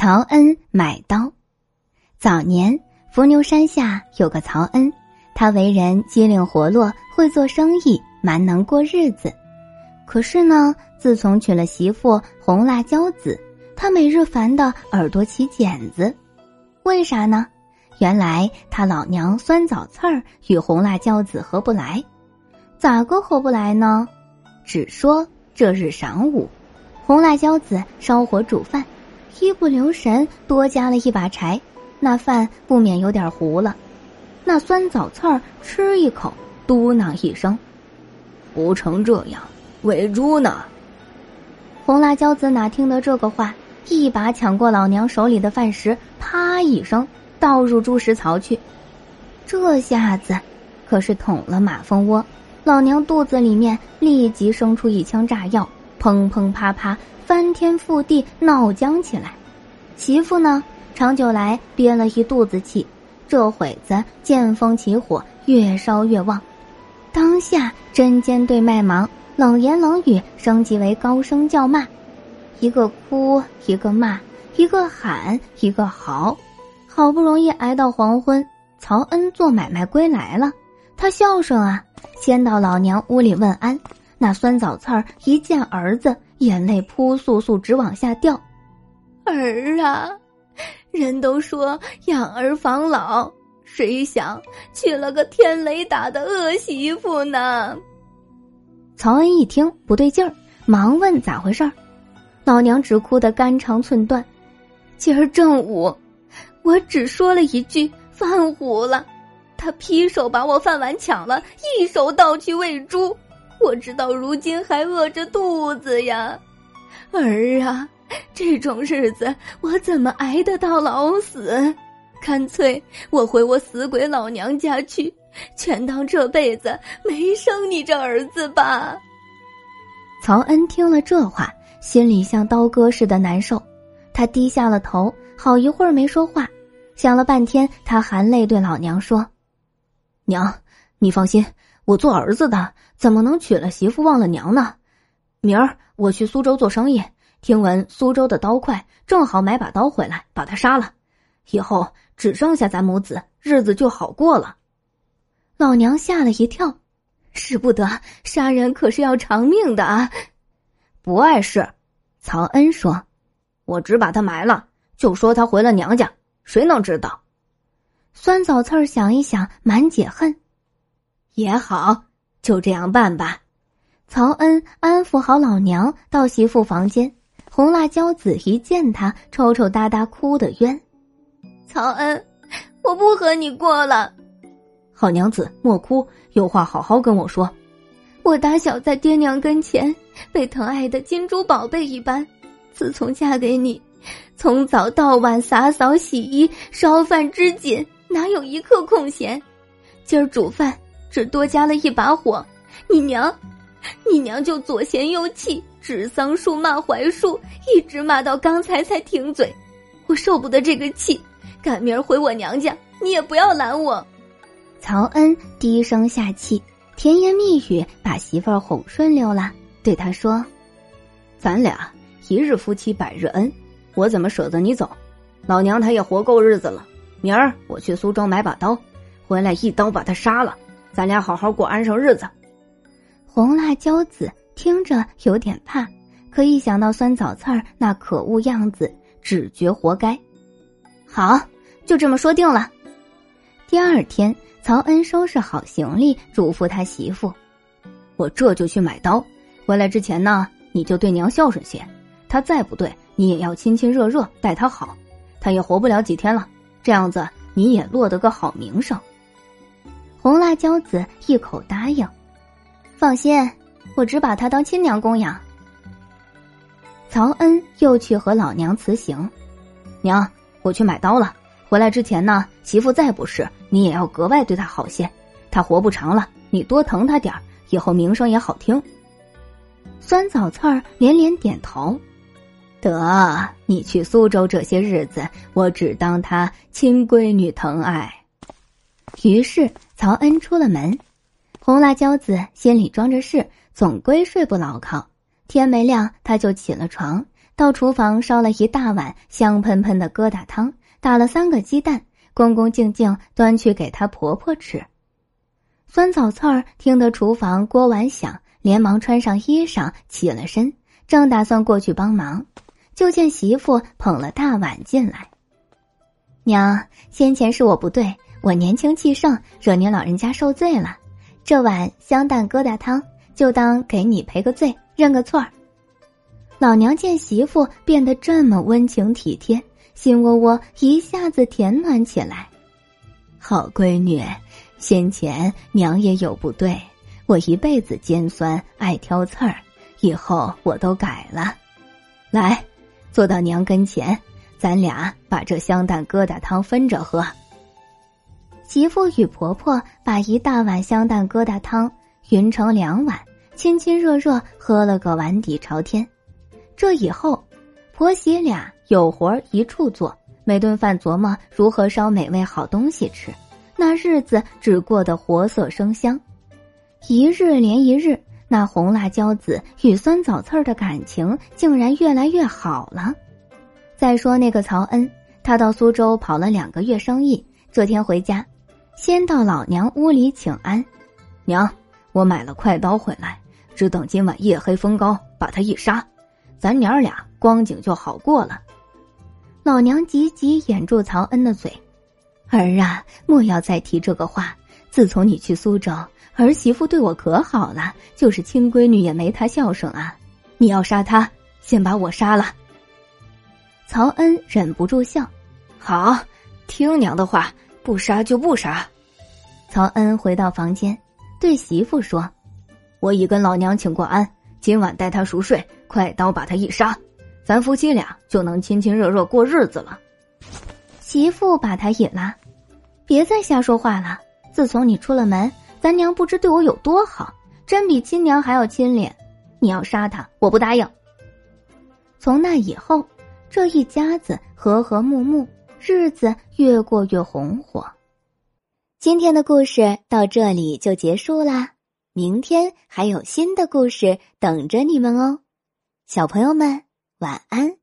曹恩买刀。早年，伏牛山下有个曹恩，他为人机灵活络，会做生意，蛮能过日子。可是呢，自从娶了媳妇红辣椒子，他每日烦得耳朵起茧子。为啥呢？原来他老娘酸枣刺儿与红辣椒子合不来。咋个合不来呢？只说这日晌午，红辣椒子烧火煮饭，一不留神多加了一把柴。那饭不免有点糊了，那酸枣刺儿吃一口，嘟囔一声：“不成这样，喂猪呢？”红辣椒子哪听得这个话，一把抢过老娘手里的饭食，啪一声倒入猪食槽去。这下子可是捅了马蜂窝，老娘肚子里面立即生出一腔炸药，砰砰啪啪，翻天覆地闹僵起来。媳妇呢？长久来憋了一肚子气，这会子见风起火，越烧越旺。当下针尖对麦芒，冷言冷语升级为高声叫骂，一个哭，一个骂，一个喊，一个嚎。好不容易挨到黄昏，曹恩做买卖归来了。他孝顺啊，先到老娘屋里问安。那酸枣刺儿一见儿子，眼泪扑簌簌直往下掉。儿啊！人都说养儿防老，谁想娶了个天雷打的恶媳妇呢？曹恩一听不对劲儿，忙问咋回事儿。老娘只哭得肝肠寸断。今儿正午，我只说了一句饭糊了，他劈手把我饭碗抢了，一手倒去喂猪。我直到如今还饿着肚子呀，儿啊！这种日子我怎么挨得到老死？干脆我回我死鬼老娘家去，全当这辈子没生你这儿子吧。曹恩听了这话，心里像刀割似的难受，他低下了头，好一会儿没说话。想了半天，他含泪对老娘说：“娘，你放心，我做儿子的怎么能娶了媳妇忘了娘呢？明儿我去苏州做生意。”听闻苏州的刀快，正好买把刀回来，把他杀了，以后只剩下咱母子，日子就好过了。老娘吓了一跳，使不得，杀人可是要偿命的啊！不碍事，曹恩说：“我只把他埋了，就说他回了娘家，谁能知道？”酸枣刺儿想一想，满解恨，也好，就这样办吧。曹恩安抚好老娘，到媳妇房间。红辣椒子一见他，抽抽搭搭哭得冤。曹恩，我不和你过了。好娘子莫哭，有话好好跟我说。我打小在爹娘跟前被疼爱的金珠宝贝一般，自从嫁给你，从早到晚洒扫洗衣烧饭织锦，哪有一刻空闲？今儿煮饭只多加了一把火，你娘。你娘就左嫌右气，指桑树骂槐树，一直骂到刚才才停嘴。我受不得这个气，赶明儿回我娘家，你也不要拦我。曹恩低声下气，甜言蜜语把媳妇儿哄顺溜了，对他说：“咱俩一日夫妻百日恩，我怎么舍得你走？老娘她也活够日子了。明儿我去苏州买把刀，回来一刀把她杀了，咱俩好好过安生日子。”红辣椒子听着有点怕，可一想到酸枣刺儿那可恶样子，只觉活该。好，就这么说定了。第二天，曹恩收拾好行李，嘱咐他媳妇：“我这就去买刀，回来之前呢，你就对娘孝顺些。他再不对，你也要亲亲热热待他好。他也活不了几天了，这样子你也落得个好名声。”红辣椒子一口答应。放心，我只把她当亲娘供养。曹恩又去和老娘辞行，娘，我去买刀了。回来之前呢，媳妇再不是，你也要格外对她好些。她活不长了，你多疼她点儿，以后名声也好听。酸枣刺儿连连点头，得，你去苏州这些日子，我只当她亲闺女疼爱。于是曹恩出了门。红辣椒子心里装着事，总归睡不牢靠。天没亮，他就起了床，到厨房烧了一大碗香喷喷的疙瘩汤，打了三个鸡蛋，恭恭敬敬端去给她婆婆吃。酸枣刺儿听得厨房锅碗响，连忙穿上衣裳起了身，正打算过去帮忙，就见媳妇捧了大碗进来。娘，先前是我不对，我年轻气盛，惹您老人家受罪了。这碗香蛋疙瘩汤，就当给你赔个罪，认个错儿。老娘见媳妇变得这么温情体贴，心窝窝一下子甜暖起来。好闺女。先前娘也有不对，我一辈子尖酸爱挑刺儿，以后我都改了。来，坐到娘跟前，咱俩把这香蛋疙瘩汤分着喝。媳妇与婆婆把一大碗香蛋疙瘩汤匀成两碗，亲亲热热喝了个碗底朝天。这以后，婆媳俩有活一处做，每顿饭琢磨如何烧美味好东西吃。那日子只过得活色生香，一日连一日，那红辣椒子与酸枣刺儿的感情竟然越来越好了。再说那个曹恩，他到苏州跑了两个月生意，这天回家，先到老娘屋里请安。娘，我买了快刀回来，只等今晚夜黑风高，把他一杀，咱娘俩光景就好过了。老娘急急掩住曹恩的嘴。儿啊，莫要再提这个话。自从你去苏州，儿媳妇对我可好了，就是亲闺女也没她孝顺啊。你要杀她，先把我杀了。曹恩忍不住笑：“好，听娘的话，不杀就不杀。”曹恩回到房间，对媳妇说：“我已跟老娘请过安，今晚带她熟睡，快刀把她一杀，咱夫妻俩就能亲亲热热过日子了。”媳妇把他引拉，别再瞎说话了。自从你出了门，咱娘不知对我有多好，真比亲娘还要亲脸。你要杀他，我不答应。从那以后，这一家子和和睦睦，日子越过越红火。今天的故事到这里就结束啦，明天还有新的故事等着你们哦，小朋友们晚安。